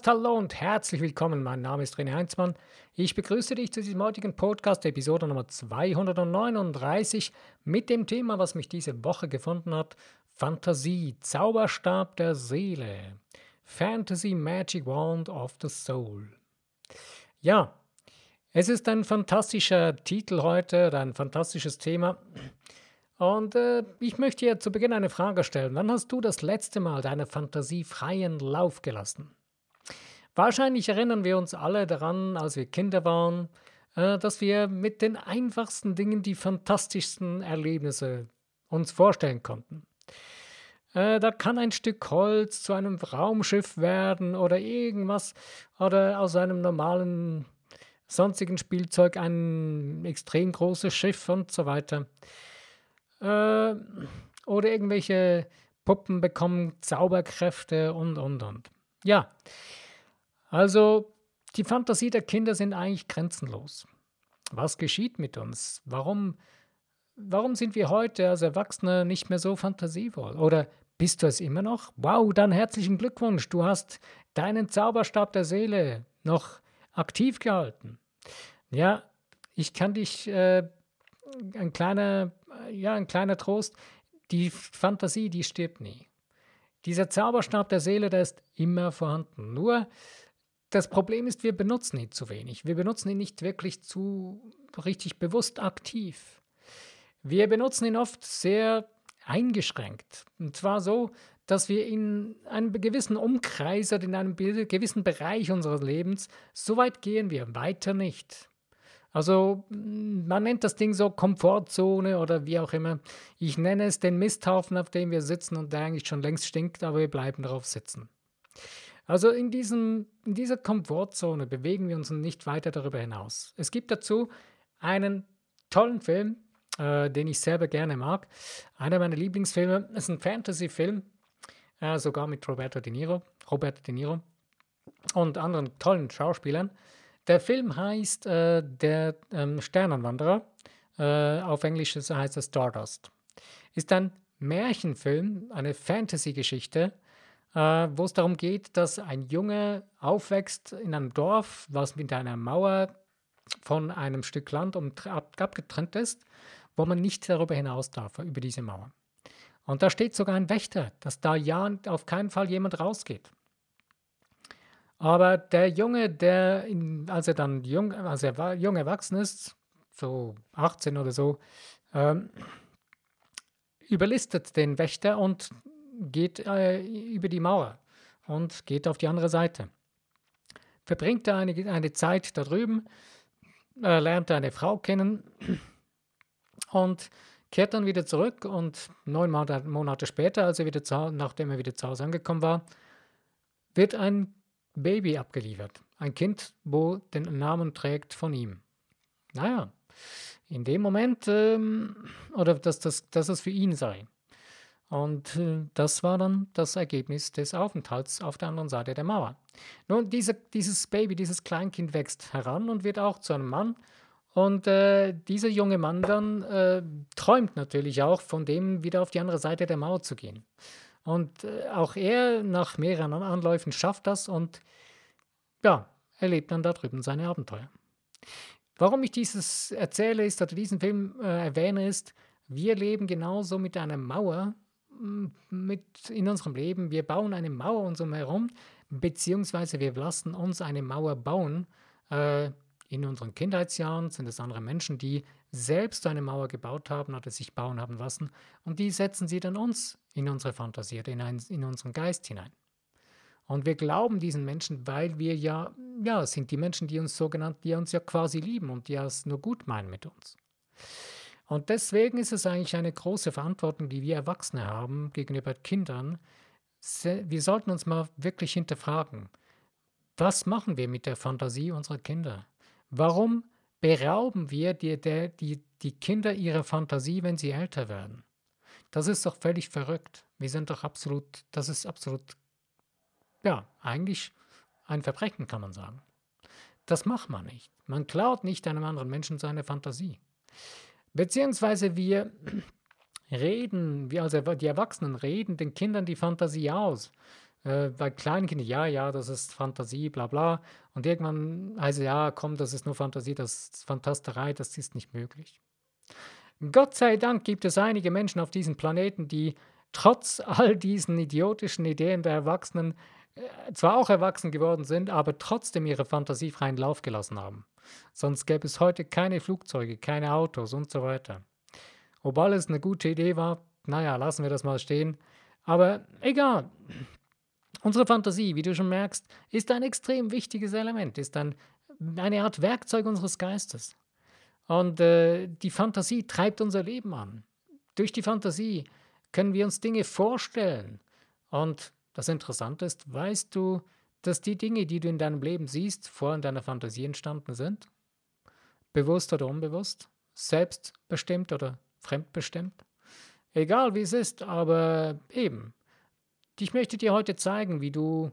Podcast. Hallo und herzlich willkommen. Mein Name ist René Heinzmann. Ich begrüße dich zu diesem heutigen Podcast, Episode Nummer 239, mit dem Thema, was mich diese Woche gefunden hat: Fantasie, Zauberstab der Seele. Fantasy Magic Wand of the Soul. Ja, es ist ein fantastischer Titel heute, ein fantastisches Thema. Und äh, ich möchte dir zu Beginn eine Frage stellen. Wann hast du das letzte Mal deine Fantasie freien Lauf gelassen? Wahrscheinlich erinnern wir uns alle daran, als wir Kinder waren, äh, dass wir mit den einfachsten Dingen die fantastischsten Erlebnisse uns vorstellen konnten. Äh, da kann ein Stück Holz zu einem Raumschiff werden oder irgendwas oder aus einem normalen sonstigen Spielzeug ein extrem großes Schiff und so weiter. Äh, oder irgendwelche Puppen bekommen Zauberkräfte und, und, und. Ja, also die Fantasie der Kinder sind eigentlich grenzenlos. Was geschieht mit uns? Warum, warum sind wir heute als Erwachsene nicht mehr so fantasievoll? Oder bist du es immer noch? Wow, dann herzlichen Glückwunsch, du hast deinen Zauberstab der Seele noch aktiv gehalten. Ja, ich kann dich, äh, ein kleiner ja, ein kleiner Trost, die Fantasie, die stirbt nie. Dieser Zauberstab der Seele, der ist immer vorhanden. Nur das Problem ist, wir benutzen ihn zu wenig. Wir benutzen ihn nicht wirklich zu richtig bewusst aktiv. Wir benutzen ihn oft sehr eingeschränkt. Und zwar so, dass wir in einem gewissen Umkreis in einem gewissen Bereich unseres Lebens, so weit gehen wir, weiter nicht. Also man nennt das Ding so Komfortzone oder wie auch immer. Ich nenne es den Misthaufen, auf dem wir sitzen und der eigentlich schon längst stinkt, aber wir bleiben darauf sitzen. Also in, diesem, in dieser Komfortzone bewegen wir uns nicht weiter darüber hinaus. Es gibt dazu einen tollen Film, äh, den ich selber gerne mag. Einer meiner Lieblingsfilme ist ein Fantasy-Film, äh, sogar mit Roberto De Niro, Roberto De Niro und anderen tollen Schauspielern. Der Film heißt äh, Der ähm, Sternenwanderer. Äh, auf Englisch heißt es Stardust. Ist ein Märchenfilm, eine Fantasy-Geschichte, wo es darum geht, dass ein Junge aufwächst in einem Dorf, was mit einer Mauer von einem Stück Land um, ab, abgetrennt ist, wo man nicht darüber hinaus darf, über diese Mauer. Und da steht sogar ein Wächter, dass da ja auf keinen Fall jemand rausgeht. Aber der Junge, der, in, als er dann jung, als er war, jung erwachsen ist, so 18 oder so, ähm, überlistet den Wächter und geht äh, über die Mauer und geht auf die andere Seite. Verbringt er eine, eine Zeit da drüben, äh, lernt eine Frau kennen und kehrt dann wieder zurück und neun Monate später, als er wieder zu, nachdem er wieder zu Hause angekommen war, wird ein Baby abgeliefert. Ein Kind, wo den Namen trägt von ihm. Naja, in dem Moment, ähm, oder dass, das, dass es für ihn sei. Und äh, das war dann das Ergebnis des Aufenthalts auf der anderen Seite der Mauer. Nun, diese, dieses Baby, dieses Kleinkind wächst heran und wird auch zu einem Mann. Und äh, dieser junge Mann dann äh, träumt natürlich auch von dem, wieder auf die andere Seite der Mauer zu gehen. Und äh, auch er nach mehreren Anläufen schafft das und ja, erlebt dann da drüben seine Abenteuer. Warum ich dieses erzähle ist, oder diesen Film äh, erwähne, ist, wir leben genauso mit einer Mauer mit in unserem Leben. Wir bauen eine Mauer uns herum, beziehungsweise wir lassen uns eine Mauer bauen. Äh, in unseren Kindheitsjahren sind es andere Menschen, die selbst eine Mauer gebaut haben oder sich bauen haben lassen und die setzen sie dann uns in unsere Fantasie in, ein, in unseren Geist hinein. Und wir glauben diesen Menschen, weil wir ja, ja, sind die Menschen, die uns so genannt, die uns ja quasi lieben und die es nur gut meinen mit uns. Und deswegen ist es eigentlich eine große Verantwortung, die wir Erwachsene haben gegenüber Kindern. Wir sollten uns mal wirklich hinterfragen, was machen wir mit der Fantasie unserer Kinder? Warum berauben wir die, die, die Kinder ihrer Fantasie, wenn sie älter werden? Das ist doch völlig verrückt. Wir sind doch absolut, das ist absolut, ja, eigentlich ein Verbrechen, kann man sagen. Das macht man nicht. Man klaut nicht einem anderen Menschen seine Fantasie. Beziehungsweise wir reden, wir also die Erwachsenen reden den Kindern die Fantasie aus. Äh, bei kleinen Kindern, ja, ja, das ist Fantasie, bla bla. Und irgendwann heißt es, ja, komm, das ist nur Fantasie, das ist Fantasterei, das ist nicht möglich. Gott sei Dank gibt es einige Menschen auf diesem Planeten, die trotz all diesen idiotischen Ideen der Erwachsenen äh, zwar auch erwachsen geworden sind, aber trotzdem ihre Fantasie freien Lauf gelassen haben. Sonst gäbe es heute keine Flugzeuge, keine Autos und so weiter. Ob alles eine gute Idee war, naja, lassen wir das mal stehen. Aber egal. Unsere Fantasie, wie du schon merkst, ist ein extrem wichtiges Element, ist ein, eine Art Werkzeug unseres Geistes. Und äh, die Fantasie treibt unser Leben an. Durch die Fantasie können wir uns Dinge vorstellen. Und das Interessante ist, weißt du, dass die Dinge, die du in deinem Leben siehst, vor in deiner Fantasie entstanden sind? Bewusst oder unbewusst? Selbstbestimmt oder fremdbestimmt? Egal wie es ist, aber eben. Ich möchte dir heute zeigen, wie du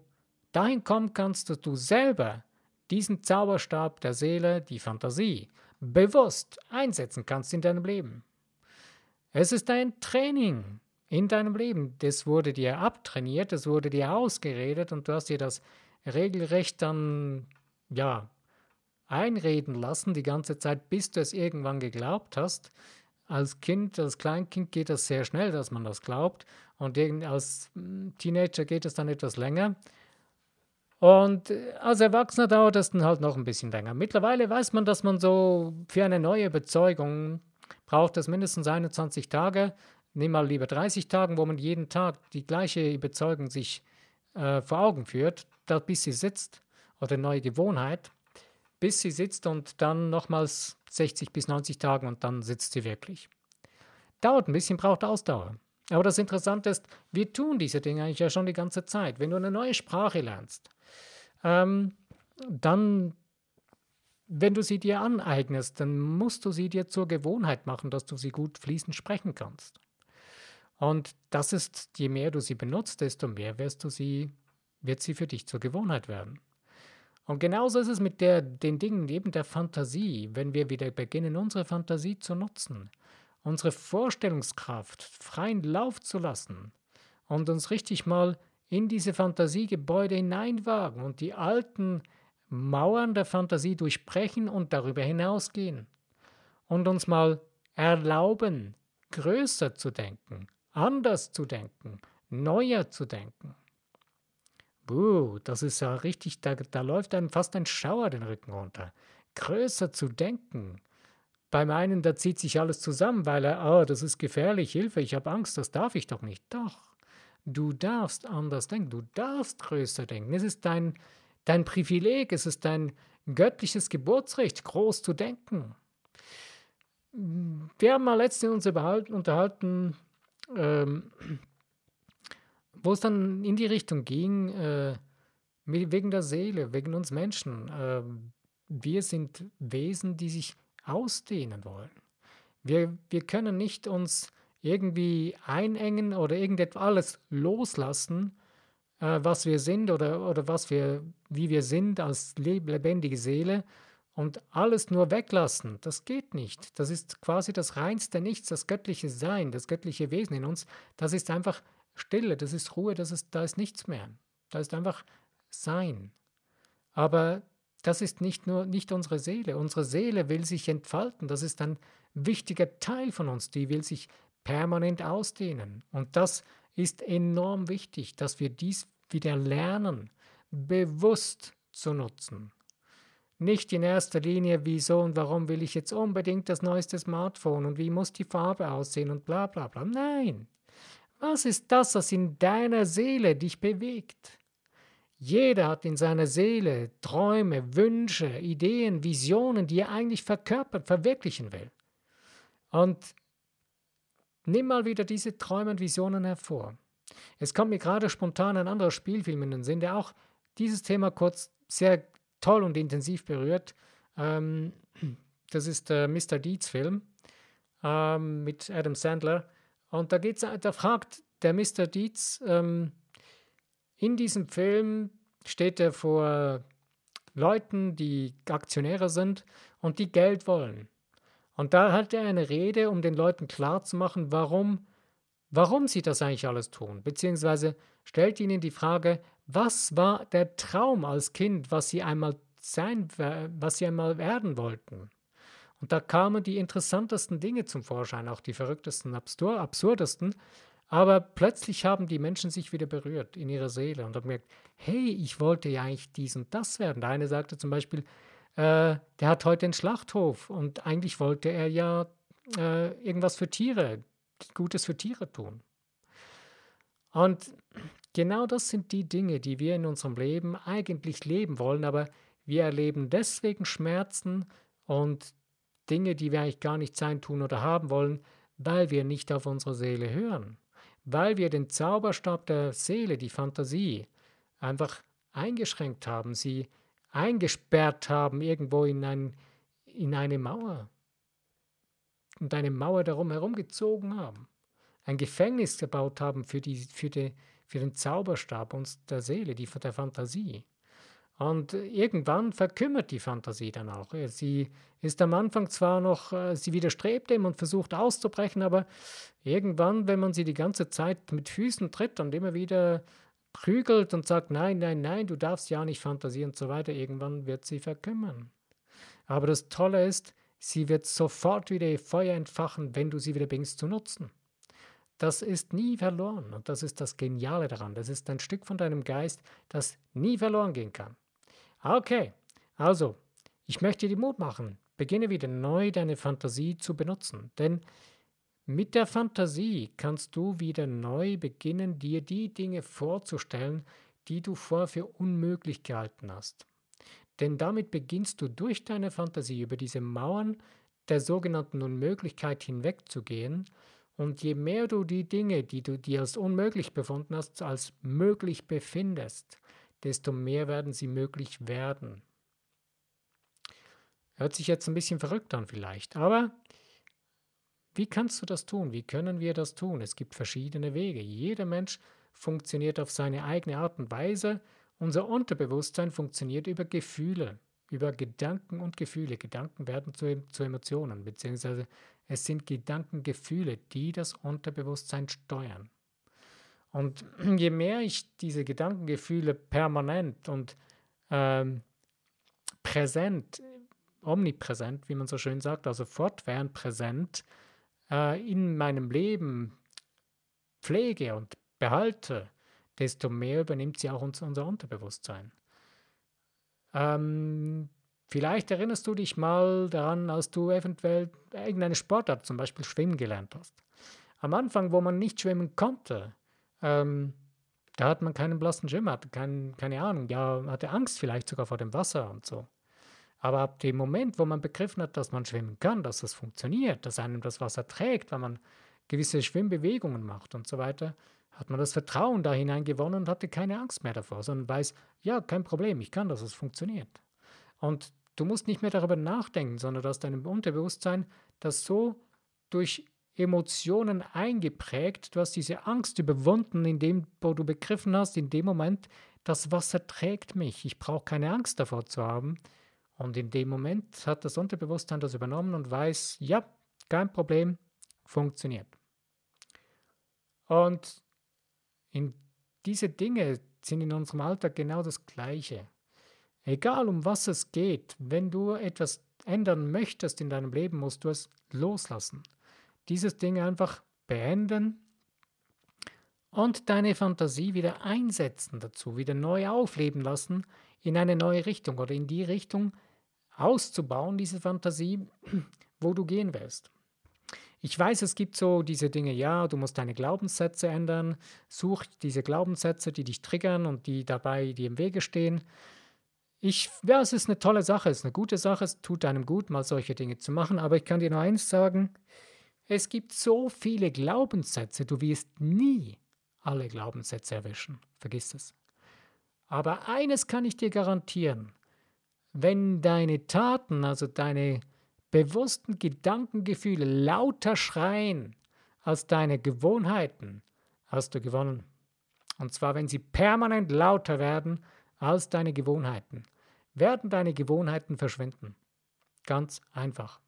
dahin kommen kannst, dass du selber diesen Zauberstab der Seele, die Fantasie, bewusst einsetzen kannst in deinem Leben. Es ist ein Training in deinem Leben. Das wurde dir abtrainiert, das wurde dir ausgeredet und du hast dir das regelrecht dann, ja, einreden lassen die ganze Zeit, bis du es irgendwann geglaubt hast. Als Kind, als Kleinkind geht das sehr schnell, dass man das glaubt. Und als hm, Teenager geht es dann etwas länger. Und als Erwachsener dauert es dann halt noch ein bisschen länger. Mittlerweile weiß man, dass man so für eine neue Überzeugung braucht es mindestens 21 Tage, nimm mal lieber 30 Tage, wo man jeden Tag die gleiche Überzeugung sich äh, vor Augen führt, da, bis sie sitzt, oder neue Gewohnheit, bis sie sitzt und dann nochmals 60 bis 90 Tage und dann sitzt sie wirklich. Dauert ein bisschen, braucht Ausdauer. Aber das Interessante ist, wir tun diese Dinge eigentlich ja schon die ganze Zeit. Wenn du eine neue Sprache lernst, ähm, dann, wenn du sie dir aneignest, dann musst du sie dir zur Gewohnheit machen, dass du sie gut fließend sprechen kannst. Und das ist, je mehr du sie benutzt, desto mehr wirst du sie, wird sie für dich zur Gewohnheit werden. Und genauso ist es mit der, den Dingen neben der Fantasie, wenn wir wieder beginnen, unsere Fantasie zu nutzen, unsere Vorstellungskraft freien Lauf zu lassen und uns richtig mal in diese Fantasiegebäude hineinwagen und die alten Mauern der Fantasie durchbrechen und darüber hinausgehen und uns mal erlauben, größer zu denken, anders zu denken, neuer zu denken. Buh, das ist ja richtig, da, da läuft einem fast ein Schauer den Rücken runter. Größer zu denken. Beim einen, da zieht sich alles zusammen, weil er, oh, das ist gefährlich, Hilfe, ich habe Angst, das darf ich doch nicht. Doch. Du darfst anders denken, du darfst größer denken. Es ist dein, dein Privileg, es ist dein göttliches Geburtsrecht, groß zu denken. Wir haben mal letztens uns unterhalten, ähm, wo es dann in die Richtung ging, äh, wegen der Seele, wegen uns Menschen. Äh, wir sind Wesen, die sich ausdehnen wollen. Wir, wir können nicht uns irgendwie einengen oder irgendetwas alles loslassen, äh, was wir sind oder, oder was wir, wie wir sind als lebendige Seele und alles nur weglassen. Das geht nicht. Das ist quasi das reinste Nichts, das göttliche Sein, das göttliche Wesen in uns. Das ist einfach Stille, das ist Ruhe, das ist, da ist nichts mehr. Da ist einfach Sein. Aber das ist nicht nur nicht unsere Seele. Unsere Seele will sich entfalten. Das ist ein wichtiger Teil von uns. Die will sich permanent ausdehnen. Und das ist enorm wichtig, dass wir dies wieder lernen, bewusst zu nutzen. Nicht in erster Linie, wieso und warum will ich jetzt unbedingt das neueste Smartphone und wie muss die Farbe aussehen und bla bla bla. Nein. Was ist das, was in deiner Seele dich bewegt? Jeder hat in seiner Seele Träume, Wünsche, Ideen, Visionen, die er eigentlich verkörpert, verwirklichen will. Und Nimm mal wieder diese Träume und Visionen hervor. Es kommt mir gerade spontan ein anderer Spielfilm in den Sinn, der auch dieses Thema kurz sehr toll und intensiv berührt. Ähm, das ist der Mr. Deeds Film ähm, mit Adam Sandler. Und da, geht's, da fragt der Mr. Deeds, ähm, in diesem Film steht er vor Leuten, die Aktionäre sind und die Geld wollen. Und da hat er eine Rede, um den Leuten klarzumachen, warum warum sie das eigentlich alles tun, beziehungsweise stellt ihnen die Frage, was war der Traum als Kind, was sie einmal sein, was sie einmal werden wollten. Und da kamen die interessantesten Dinge zum Vorschein, auch die verrücktesten, absurdesten. Aber plötzlich haben die Menschen sich wieder berührt in ihrer Seele und haben gemerkt, hey, ich wollte ja eigentlich dies und das werden. Der eine sagte zum Beispiel, äh, der hat heute einen Schlachthof und eigentlich wollte er ja äh, irgendwas für Tiere, Gutes für Tiere tun. Und genau das sind die Dinge, die wir in unserem Leben eigentlich leben wollen, aber wir erleben deswegen Schmerzen und Dinge, die wir eigentlich gar nicht sein, tun oder haben wollen, weil wir nicht auf unsere Seele hören, weil wir den Zauberstab der Seele, die Fantasie, einfach eingeschränkt haben, sie eingesperrt haben irgendwo in, ein, in eine Mauer und eine Mauer darum herum gezogen haben, ein Gefängnis gebaut haben für, die, für, die, für den Zauberstab uns der Seele, die der Fantasie. Und irgendwann verkümmert die Fantasie dann auch. Sie ist am Anfang zwar noch, äh, sie widerstrebt dem und versucht auszubrechen, aber irgendwann, wenn man sie die ganze Zeit mit Füßen tritt und immer wieder prügelt und sagt, nein, nein, nein, du darfst ja nicht fantasieren und so weiter, irgendwann wird sie verkümmern. Aber das Tolle ist, sie wird sofort wieder ihr Feuer entfachen, wenn du sie wieder bringst zu nutzen. Das ist nie verloren und das ist das Geniale daran. Das ist ein Stück von deinem Geist, das nie verloren gehen kann. Okay, also, ich möchte dir Mut machen. Beginne wieder neu deine Fantasie zu benutzen, denn mit der Fantasie kannst du wieder neu beginnen, dir die Dinge vorzustellen, die du vorher für unmöglich gehalten hast. Denn damit beginnst du durch deine Fantasie über diese Mauern der sogenannten Unmöglichkeit hinwegzugehen, und je mehr du die Dinge, die du dir als unmöglich befunden hast, als möglich befindest, desto mehr werden sie möglich werden. Hört sich jetzt ein bisschen verrückt an vielleicht, aber wie kannst du das tun? Wie können wir das tun? Es gibt verschiedene Wege. Jeder Mensch funktioniert auf seine eigene Art und Weise. Unser Unterbewusstsein funktioniert über Gefühle, über Gedanken und Gefühle. Gedanken werden zu, zu Emotionen, beziehungsweise es sind Gedankengefühle, die das Unterbewusstsein steuern. Und je mehr ich diese Gedankengefühle permanent und ähm, präsent, omnipräsent, wie man so schön sagt, also fortwährend präsent äh, in meinem Leben pflege und behalte, desto mehr übernimmt sie auch uns, unser Unterbewusstsein. Ähm, vielleicht erinnerst du dich mal daran, als du eventuell irgendeine Sportart, zum Beispiel Schwimmen gelernt hast. Am Anfang, wo man nicht schwimmen konnte, ähm, da hat man keinen blassen Schimmer, hatte kein, keine Ahnung, ja, hatte Angst vielleicht sogar vor dem Wasser und so. Aber ab dem Moment, wo man begriffen hat, dass man schwimmen kann, dass das funktioniert, dass einem das Wasser trägt, weil man gewisse Schwimmbewegungen macht und so weiter, hat man das Vertrauen da hinein gewonnen und hatte keine Angst mehr davor, sondern weiß, ja, kein Problem, ich kann das, es funktioniert. Und du musst nicht mehr darüber nachdenken, sondern dass deinem Unterbewusstsein das so durch Emotionen eingeprägt. Du hast diese Angst überwunden, indem wo du begriffen hast, in dem Moment, das Wasser trägt mich. Ich brauche keine Angst davor zu haben. Und in dem Moment hat das Unterbewusstsein das übernommen und weiß, ja, kein Problem, funktioniert. Und in diese Dinge sind in unserem Alltag genau das Gleiche. Egal um was es geht, wenn du etwas ändern möchtest in deinem Leben, musst du es loslassen dieses Ding einfach beenden und deine Fantasie wieder einsetzen dazu, wieder neu aufleben lassen in eine neue Richtung oder in die Richtung auszubauen, diese Fantasie, wo du gehen willst. Ich weiß, es gibt so diese Dinge, ja, du musst deine Glaubenssätze ändern, such diese Glaubenssätze, die dich triggern und die dabei dir im Wege stehen. Ich, ja, es ist eine tolle Sache, es ist eine gute Sache, es tut einem gut, mal solche Dinge zu machen, aber ich kann dir nur eins sagen, es gibt so viele Glaubenssätze, du wirst nie alle Glaubenssätze erwischen. Vergiss es. Aber eines kann ich dir garantieren. Wenn deine Taten, also deine bewussten Gedankengefühle lauter schreien als deine Gewohnheiten, hast du gewonnen. Und zwar, wenn sie permanent lauter werden als deine Gewohnheiten, werden deine Gewohnheiten verschwinden. Ganz einfach.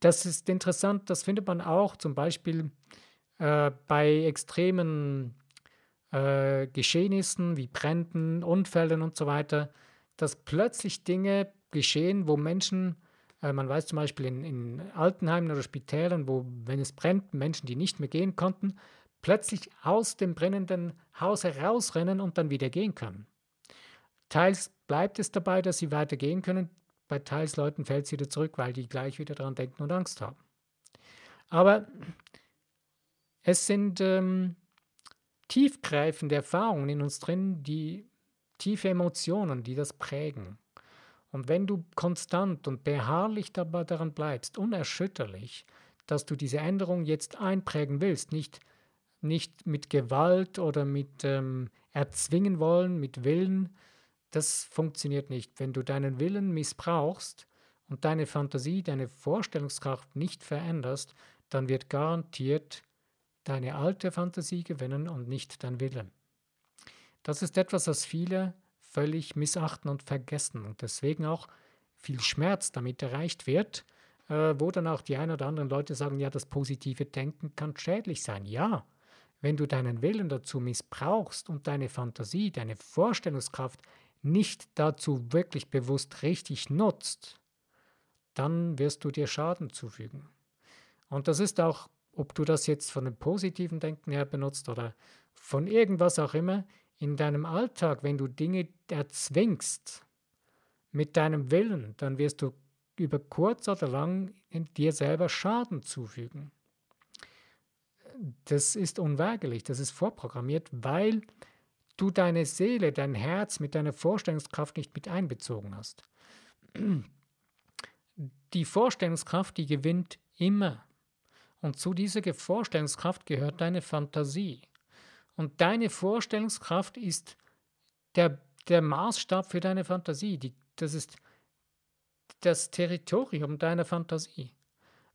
das ist interessant, das findet man auch zum Beispiel äh, bei extremen äh, Geschehnissen wie Bränden, Unfällen und so weiter, dass plötzlich Dinge geschehen, wo Menschen, äh, man weiß zum Beispiel in, in Altenheimen oder Spitälern, wo, wenn es brennt, Menschen, die nicht mehr gehen konnten, plötzlich aus dem brennenden Haus herausrennen und dann wieder gehen können. Teils bleibt es dabei, dass sie weitergehen können, bei teils Leuten fällt es wieder zurück, weil die gleich wieder daran denken und Angst haben. Aber es sind ähm, tiefgreifende Erfahrungen in uns drin, die tiefe Emotionen, die das prägen. Und wenn du konstant und beharrlich dabei daran bleibst, unerschütterlich, dass du diese Änderung jetzt einprägen willst, nicht, nicht mit Gewalt oder mit ähm, erzwingen wollen, mit Willen, das funktioniert nicht. Wenn du deinen Willen missbrauchst und deine Fantasie, deine Vorstellungskraft nicht veränderst, dann wird garantiert deine alte Fantasie gewinnen und nicht dein Willen. Das ist etwas, was viele völlig missachten und vergessen und deswegen auch viel Schmerz damit erreicht wird, äh, wo dann auch die ein oder anderen Leute sagen, ja, das positive Denken kann schädlich sein. Ja, wenn du deinen Willen dazu missbrauchst und deine Fantasie, deine Vorstellungskraft nicht dazu wirklich bewusst richtig nutzt, dann wirst du dir Schaden zufügen. Und das ist auch, ob du das jetzt von dem positiven Denken her benutzt oder von irgendwas auch immer, in deinem Alltag, wenn du Dinge erzwingst mit deinem Willen, dann wirst du über kurz oder lang dir selber Schaden zufügen. Das ist unweigerlich, das ist vorprogrammiert, weil du deine Seele, dein Herz mit deiner Vorstellungskraft nicht mit einbezogen hast. Die Vorstellungskraft, die gewinnt immer. Und zu dieser Vorstellungskraft gehört deine Fantasie. Und deine Vorstellungskraft ist der, der Maßstab für deine Fantasie. Die, das ist das Territorium deiner Fantasie.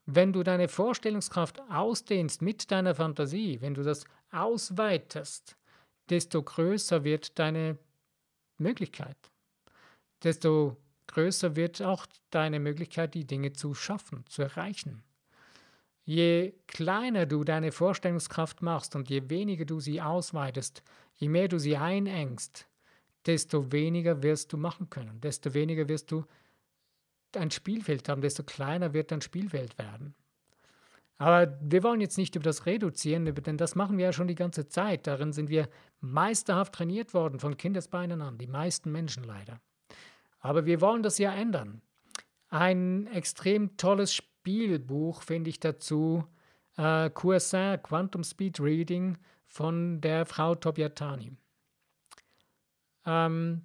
Wenn du deine Vorstellungskraft ausdehnst mit deiner Fantasie, wenn du das ausweitest, desto größer wird deine Möglichkeit. Desto größer wird auch deine Möglichkeit, die Dinge zu schaffen, zu erreichen. Je kleiner du deine Vorstellungskraft machst und je weniger du sie ausweitest, je mehr du sie einengst, desto weniger wirst du machen können, desto weniger wirst du ein Spielfeld haben, desto kleiner wird dein Spielfeld werden. Aber wir wollen jetzt nicht über das Reduzieren, denn das machen wir ja schon die ganze Zeit. Darin sind wir meisterhaft trainiert worden von Kindesbeinen an, die meisten Menschen leider. Aber wir wollen das ja ändern. Ein extrem tolles Spielbuch finde ich dazu, äh, QSA, Quantum Speed Reading von der Frau Tobiatani. Ähm,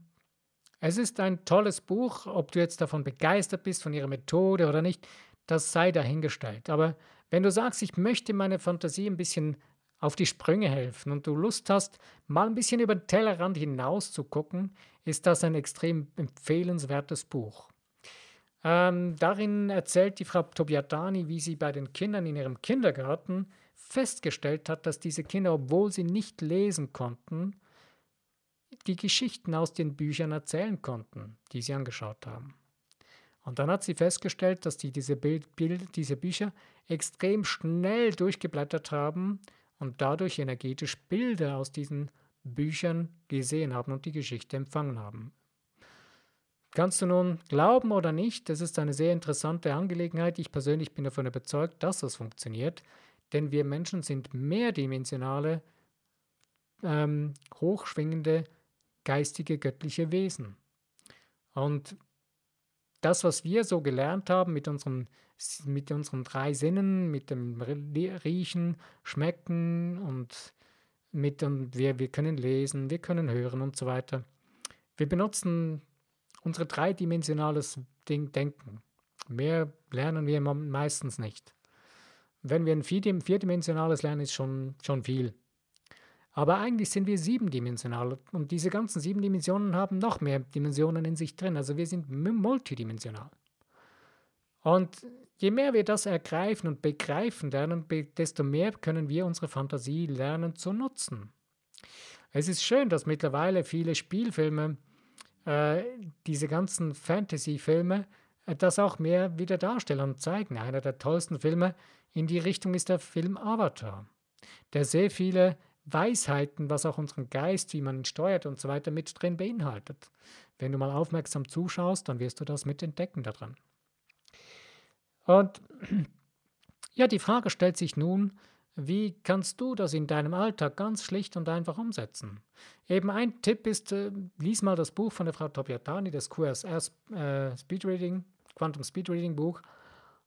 es ist ein tolles Buch, ob du jetzt davon begeistert bist, von ihrer Methode oder nicht, das sei dahingestellt. Aber wenn du sagst, ich möchte meine Fantasie ein bisschen auf die Sprünge helfen und du Lust hast, mal ein bisschen über den Tellerrand hinaus zu gucken, ist das ein extrem empfehlenswertes Buch. Ähm, darin erzählt die Frau Tobiatani, wie sie bei den Kindern in ihrem Kindergarten festgestellt hat, dass diese Kinder, obwohl sie nicht lesen konnten, die Geschichten aus den Büchern erzählen konnten, die sie angeschaut haben. Und dann hat sie festgestellt, dass die diese, Bild, Bild, diese Bücher extrem schnell durchgeblättert haben und dadurch energetisch Bilder aus diesen Büchern gesehen haben und die Geschichte empfangen haben. Kannst du nun glauben oder nicht, das ist eine sehr interessante Angelegenheit. Ich persönlich bin davon überzeugt, dass das funktioniert, denn wir Menschen sind mehrdimensionale, ähm, hochschwingende, geistige, göttliche Wesen. Und das, was wir so gelernt haben mit unseren, mit unseren drei Sinnen, mit dem Riechen, Schmecken und mit dem, wir, wir können lesen, wir können hören und so weiter. Wir benutzen unser dreidimensionales Ding, Denken. Mehr lernen wir meistens nicht. Wenn wir ein vierdimensionales lernen, ist schon, schon viel. Aber eigentlich sind wir siebendimensional und diese ganzen sieben Dimensionen haben noch mehr Dimensionen in sich drin. Also wir sind multidimensional. Und je mehr wir das ergreifen und begreifen lernen, desto mehr können wir unsere Fantasie lernen zu nutzen. Es ist schön, dass mittlerweile viele Spielfilme, äh, diese ganzen Fantasy-Filme, äh, das auch mehr wieder darstellen und zeigen. Einer der tollsten Filme in die Richtung ist der Film Avatar, der sehr viele Weisheiten, was auch unseren Geist, wie man ihn steuert und so weiter mit drin beinhaltet. Wenn du mal aufmerksam zuschaust, dann wirst du das mit entdecken daran. Und ja, die Frage stellt sich nun, wie kannst du das in deinem Alltag ganz schlicht und einfach umsetzen? Eben ein Tipp ist, äh, lies mal das Buch von der Frau Topiatani, das QSR äh, Speedreading, Quantum Speedreading Buch,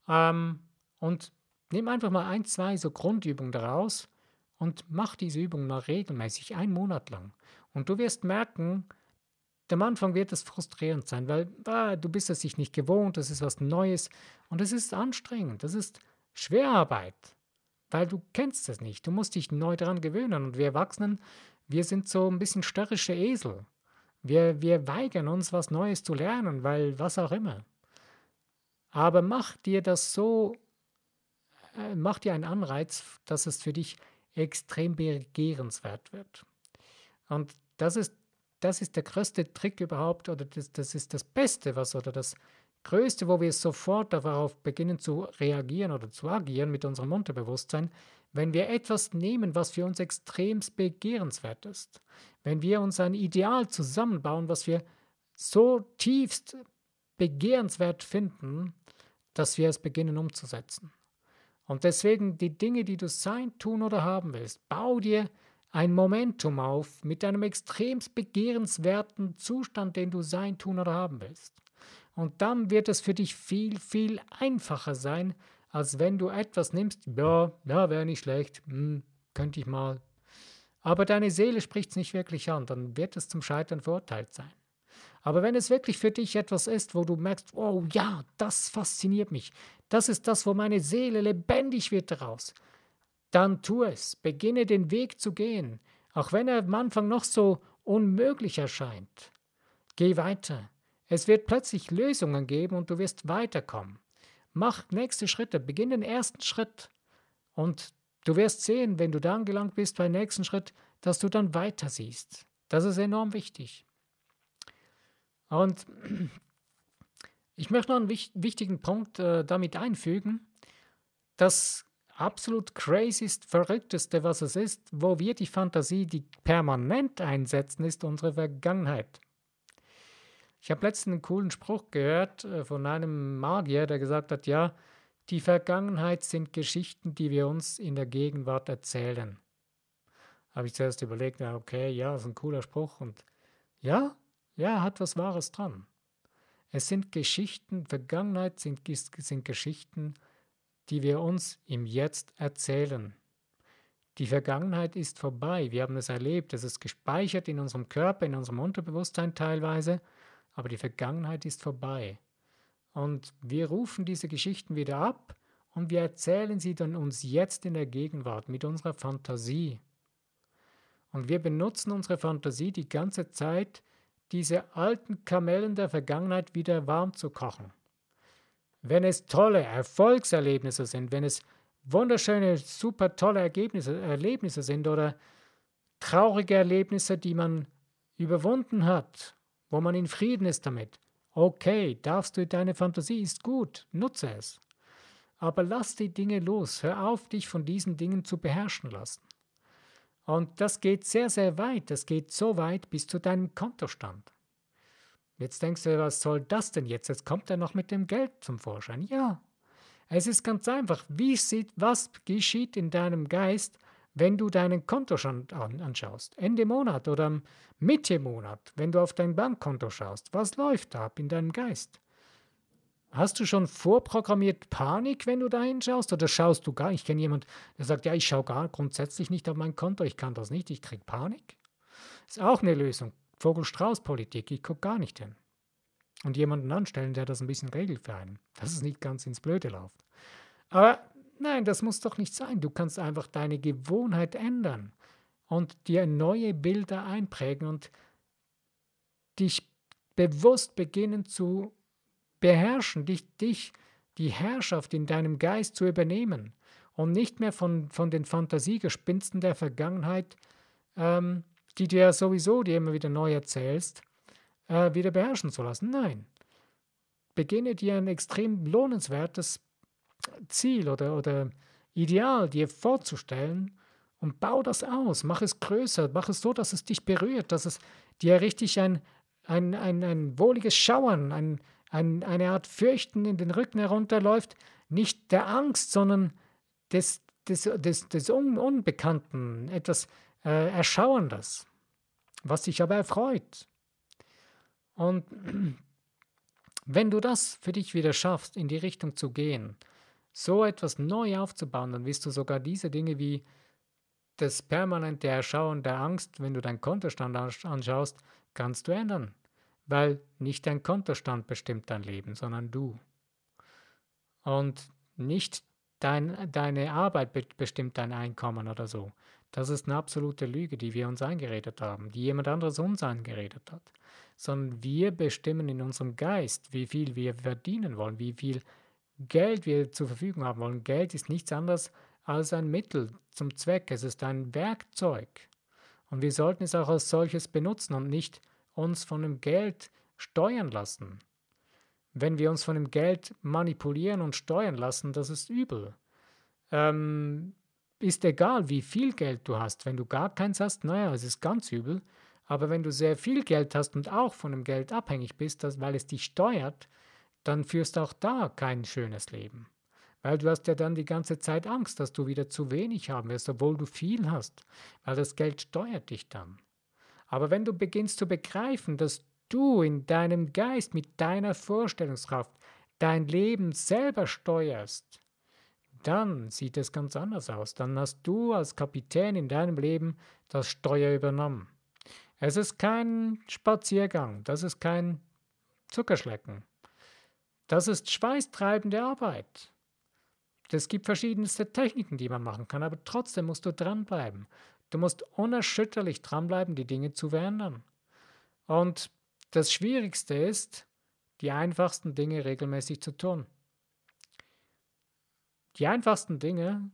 ähm, und nimm einfach mal ein, zwei so Grundübungen daraus und mach diese Übung mal regelmäßig, einen Monat lang. Und du wirst merken, am Anfang wird es frustrierend sein, weil ah, du bist es sich nicht gewohnt, das ist was Neues und es ist anstrengend, das ist Schwerarbeit, weil du kennst es nicht, du musst dich neu daran gewöhnen und wir Erwachsenen, wir sind so ein bisschen störrische Esel. Wir, wir weigern uns, was Neues zu lernen, weil was auch immer. Aber mach dir das so, äh, mach dir einen Anreiz, dass es für dich extrem begehrenswert wird. Und das ist, das ist der größte Trick überhaupt, oder das, das ist das Beste, was oder das Größte, wo wir sofort darauf beginnen zu reagieren oder zu agieren mit unserem Unterbewusstsein, wenn wir etwas nehmen, was für uns extrem begehrenswert ist. Wenn wir uns ein Ideal zusammenbauen, was wir so tiefst begehrenswert finden, dass wir es beginnen umzusetzen. Und deswegen die Dinge, die du sein, tun oder haben willst, bau dir ein Momentum auf mit einem extremst begehrenswerten Zustand, den du sein, tun oder haben willst. Und dann wird es für dich viel, viel einfacher sein, als wenn du etwas nimmst, ja, ja, wäre nicht schlecht, hm, könnte ich mal. Aber deine Seele spricht es nicht wirklich an, dann wird es zum Scheitern verurteilt sein. Aber wenn es wirklich für dich etwas ist, wo du merkst, oh ja, das fasziniert mich, das ist das, wo meine Seele lebendig wird daraus, dann tu es, beginne den Weg zu gehen, auch wenn er am Anfang noch so unmöglich erscheint. Geh weiter. Es wird plötzlich Lösungen geben und du wirst weiterkommen. Mach nächste Schritte, beginn den ersten Schritt und du wirst sehen, wenn du da angelangt bist beim nächsten Schritt, dass du dann weiter siehst. Das ist enorm wichtig. Und ich möchte noch einen wichtigen Punkt äh, damit einfügen. Das absolut crazyst, verrückteste, was es ist, wo wir die Fantasie, die permanent einsetzen, ist unsere Vergangenheit. Ich habe letztens einen coolen Spruch gehört äh, von einem Magier, der gesagt hat, ja, die Vergangenheit sind Geschichten, die wir uns in der Gegenwart erzählen. Habe ich zuerst überlegt, ja, okay, ja, ist ein cooler Spruch und ja, ja, hat was Wahres dran. Es sind Geschichten, Vergangenheit sind, sind Geschichten, die wir uns im Jetzt erzählen. Die Vergangenheit ist vorbei, wir haben es erlebt, es ist gespeichert in unserem Körper, in unserem Unterbewusstsein teilweise, aber die Vergangenheit ist vorbei. Und wir rufen diese Geschichten wieder ab und wir erzählen sie dann uns jetzt in der Gegenwart mit unserer Fantasie. Und wir benutzen unsere Fantasie die ganze Zeit, diese alten Kamellen der Vergangenheit wieder warm zu kochen. Wenn es tolle Erfolgserlebnisse sind, wenn es wunderschöne, super tolle Ergebnisse, Erlebnisse sind oder traurige Erlebnisse, die man überwunden hat, wo man in Frieden ist damit, okay, darfst du, deine Fantasie ist gut, nutze es. Aber lass die Dinge los, hör auf, dich von diesen Dingen zu beherrschen lassen. Und das geht sehr, sehr weit. Das geht so weit bis zu deinem Kontostand. Jetzt denkst du, was soll das denn jetzt? Jetzt kommt er noch mit dem Geld zum Vorschein. Ja, es ist ganz einfach. Wie sieht, was geschieht in deinem Geist, wenn du deinen Kontostand anschaust? Ende Monat oder Mitte Monat, wenn du auf dein Bankkonto schaust. Was läuft da ab in deinem Geist? Hast du schon vorprogrammiert Panik, wenn du da hinschaust? Oder schaust du gar? Ich kenne jemanden, der sagt, ja, ich schaue gar grundsätzlich nicht auf mein Konto, ich kann das nicht, ich kriege Panik. Ist auch eine Lösung. Vogel-Strauß-Politik, ich gucke gar nicht hin. Und jemanden anstellen, der das ein bisschen regelt für einen, dass es nicht ganz ins Blöde läuft. Aber nein, das muss doch nicht sein. Du kannst einfach deine Gewohnheit ändern und dir neue Bilder einprägen und dich bewusst beginnen zu beherrschen, dich, dich, die Herrschaft in deinem Geist zu übernehmen und nicht mehr von, von den Fantasiegespinsten der Vergangenheit, ähm, die du ja sowieso dir immer wieder neu erzählst, äh, wieder beherrschen zu lassen. Nein. beginne dir ein extrem lohnenswertes Ziel oder, oder Ideal dir vorzustellen und bau das aus, mach es größer, mach es so, dass es dich berührt, dass es dir richtig ein, ein, ein, ein wohliges Schauern, ein, ein, eine Art Fürchten in den Rücken herunterläuft, nicht der Angst, sondern des, des, des, des Unbekannten, etwas äh, Erschauerndes, was dich aber erfreut. Und wenn du das für dich wieder schaffst, in die Richtung zu gehen, so etwas neu aufzubauen, dann wirst du sogar diese Dinge wie das permanente Erschauen der Angst, wenn du deinen Kontostand anschaust, kannst du ändern. Weil nicht dein Kontostand bestimmt dein Leben, sondern du. Und nicht dein, deine Arbeit bestimmt dein Einkommen oder so. Das ist eine absolute Lüge, die wir uns eingeredet haben, die jemand anderes uns eingeredet hat. Sondern wir bestimmen in unserem Geist, wie viel wir verdienen wollen, wie viel Geld wir zur Verfügung haben wollen. Geld ist nichts anderes als ein Mittel zum Zweck. Es ist ein Werkzeug. Und wir sollten es auch als solches benutzen und nicht uns von dem Geld steuern lassen. Wenn wir uns von dem Geld manipulieren und steuern lassen, das ist übel. Ähm, ist egal, wie viel Geld du hast. Wenn du gar keins hast, naja, es ist ganz übel. Aber wenn du sehr viel Geld hast und auch von dem Geld abhängig bist, das, weil es dich steuert, dann führst auch da kein schönes Leben. Weil du hast ja dann die ganze Zeit Angst, dass du wieder zu wenig haben wirst, obwohl du viel hast, weil das Geld steuert dich dann. Aber wenn du beginnst zu begreifen, dass du in deinem Geist mit deiner Vorstellungskraft dein Leben selber steuerst, dann sieht es ganz anders aus. Dann hast du als Kapitän in deinem Leben das Steuer übernommen. Es ist kein Spaziergang, das ist kein Zuckerschlecken. Das ist schweißtreibende Arbeit. Es gibt verschiedenste Techniken, die man machen kann, aber trotzdem musst du dranbleiben. Du musst unerschütterlich dranbleiben, die Dinge zu verändern. Und das Schwierigste ist, die einfachsten Dinge regelmäßig zu tun. Die einfachsten Dinge,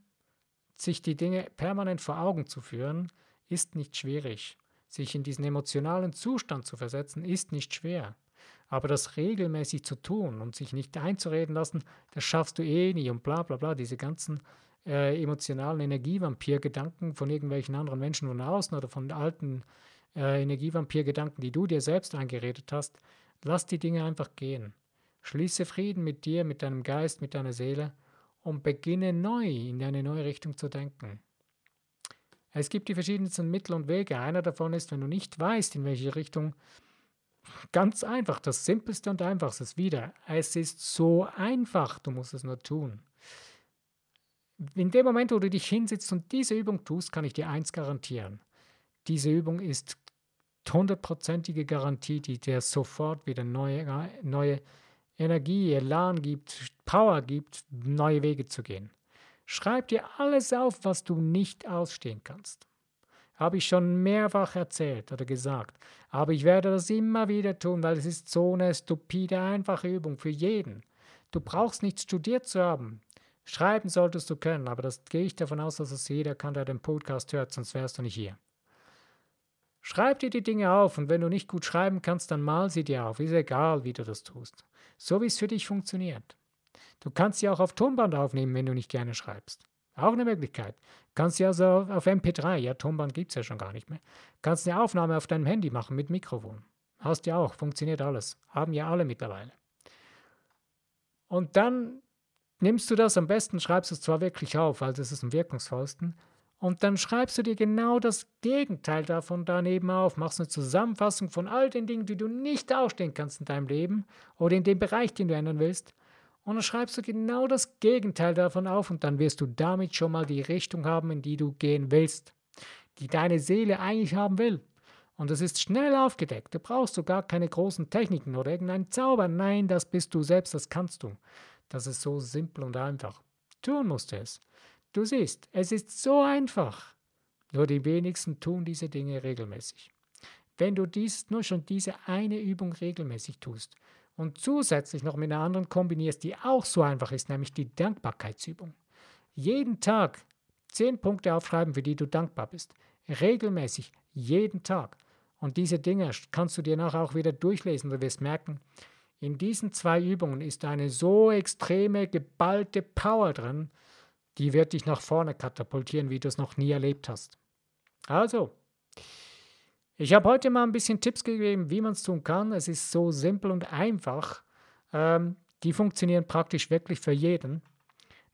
sich die Dinge permanent vor Augen zu führen, ist nicht schwierig. Sich in diesen emotionalen Zustand zu versetzen, ist nicht schwer. Aber das regelmäßig zu tun und sich nicht einzureden lassen, das schaffst du eh nie und bla bla bla, diese ganzen äh, emotionalen Energievampir-Gedanken von irgendwelchen anderen Menschen von außen oder von alten äh, Energievampir-Gedanken, die du dir selbst eingeredet hast, lass die Dinge einfach gehen. Schließe Frieden mit dir, mit deinem Geist, mit deiner Seele und beginne neu in eine neue Richtung zu denken. Es gibt die verschiedensten Mittel und Wege. Einer davon ist, wenn du nicht weißt, in welche Richtung Ganz einfach, das Simpelste und Einfachste ist wieder, es ist so einfach, du musst es nur tun. In dem Moment, wo du dich hinsetzt und diese Übung tust, kann ich dir eins garantieren. Diese Übung ist hundertprozentige Garantie, die dir sofort wieder neue, neue Energie, Elan gibt, Power gibt, neue Wege zu gehen. Schreib dir alles auf, was du nicht ausstehen kannst. Habe ich schon mehrfach erzählt oder gesagt. Aber ich werde das immer wieder tun, weil es ist so eine stupide, einfache Übung für jeden. Du brauchst nicht studiert zu haben. Schreiben solltest du können, aber das gehe ich davon aus, dass es jeder kann, der den Podcast hört, sonst wärst du nicht hier. Schreib dir die Dinge auf und wenn du nicht gut schreiben kannst, dann mal sie dir auf. Ist egal, wie du das tust. So wie es für dich funktioniert. Du kannst sie auch auf Tonband aufnehmen, wenn du nicht gerne schreibst. Auch eine Möglichkeit. Kannst du also auf MP3, ja, Tonband gibt es ja schon gar nicht mehr, kannst eine Aufnahme auf deinem Handy machen mit Mikrofon. Hast ja auch, funktioniert alles. Haben ja alle mittlerweile. Und dann nimmst du das, am besten schreibst es zwar wirklich auf, weil das ist am wirkungsvollsten, und dann schreibst du dir genau das Gegenteil davon daneben auf, machst eine Zusammenfassung von all den Dingen, die du nicht ausstehen kannst in deinem Leben oder in dem Bereich, den du ändern willst, und dann schreibst du genau das Gegenteil davon auf und dann wirst du damit schon mal die Richtung haben, in die du gehen willst, die deine Seele eigentlich haben will. Und das ist schnell aufgedeckt. Du brauchst du gar keine großen Techniken oder irgendeinen Zauber. Nein, das bist du selbst, das kannst du. Das ist so simpel und einfach. Tun musst du es. Du siehst, es ist so einfach. Nur die wenigsten tun diese Dinge regelmäßig. Wenn du dies, nur schon diese eine Übung regelmäßig tust, und zusätzlich noch mit einer anderen kombinierst, die auch so einfach ist, nämlich die Dankbarkeitsübung. Jeden Tag zehn Punkte aufschreiben, für die du dankbar bist. Regelmäßig, jeden Tag. Und diese Dinge kannst du dir nachher auch wieder durchlesen. Du wirst merken, In diesen zwei Übungen ist eine so extreme, geballte Power drin, die wird dich nach vorne katapultieren, wie du es noch nie erlebt hast. Also, ich habe heute mal ein bisschen Tipps gegeben, wie man es tun kann. Es ist so simpel und einfach. Ähm, die funktionieren praktisch wirklich für jeden.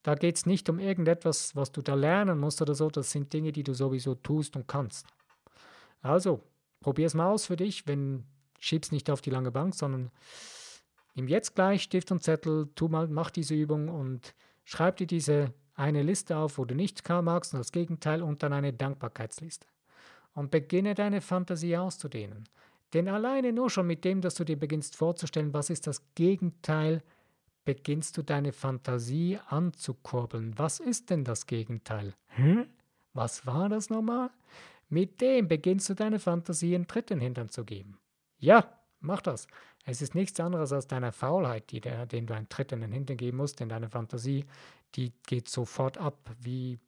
Da geht es nicht um irgendetwas, was du da lernen musst oder so. Das sind Dinge, die du sowieso tust und kannst. Also, probier es mal aus für dich. Wenn, schieb's nicht auf die lange Bank, sondern nimm jetzt gleich Stift und Zettel, tu mal, mach diese Übung und schreib dir diese eine Liste auf, wo du nicht magst und das Gegenteil und dann eine Dankbarkeitsliste. Und beginne deine Fantasie auszudehnen. Denn alleine nur schon mit dem, dass du dir beginnst vorzustellen, was ist das Gegenteil beginnst du deine Fantasie anzukurbeln. Was ist denn das Gegenteil? Hm? Was war das nochmal? Mit dem beginnst du deine Fantasie einen Tritt in den Hintern zu geben. Ja, mach das. Es ist nichts anderes als deine Faulheit, die der, dem du einen Tritt in den Hintern geben musst, denn deine Fantasie, die geht sofort ab wie,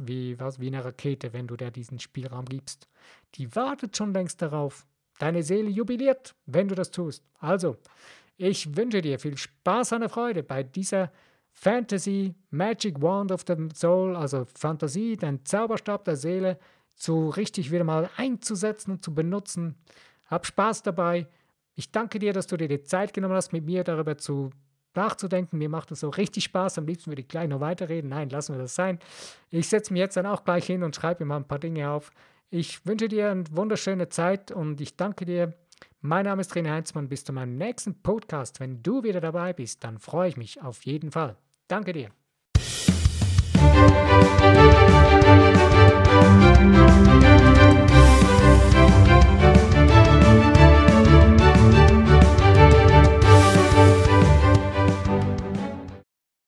wie, was, wie eine Rakete, wenn du der diesen Spielraum gibst. Die wartet schon längst darauf. Deine Seele jubiliert, wenn du das tust. Also, ich wünsche dir viel Spaß und Freude bei dieser Fantasy Magic Wand of the Soul, also Fantasie, den Zauberstab der Seele, zu richtig wieder mal einzusetzen und zu benutzen. Hab Spaß dabei. Ich danke dir, dass du dir die Zeit genommen hast, mit mir darüber zu nachzudenken. Mir macht es so richtig Spaß. Am liebsten würde ich gleich noch weiterreden. Nein, lassen wir das sein. Ich setze mich jetzt dann auch gleich hin und schreibe mir mal ein paar Dinge auf. Ich wünsche dir eine wunderschöne Zeit und ich danke dir mein Name ist René Heinzmann. Bis zu meinem nächsten Podcast. Wenn du wieder dabei bist, dann freue ich mich auf jeden Fall. Danke dir.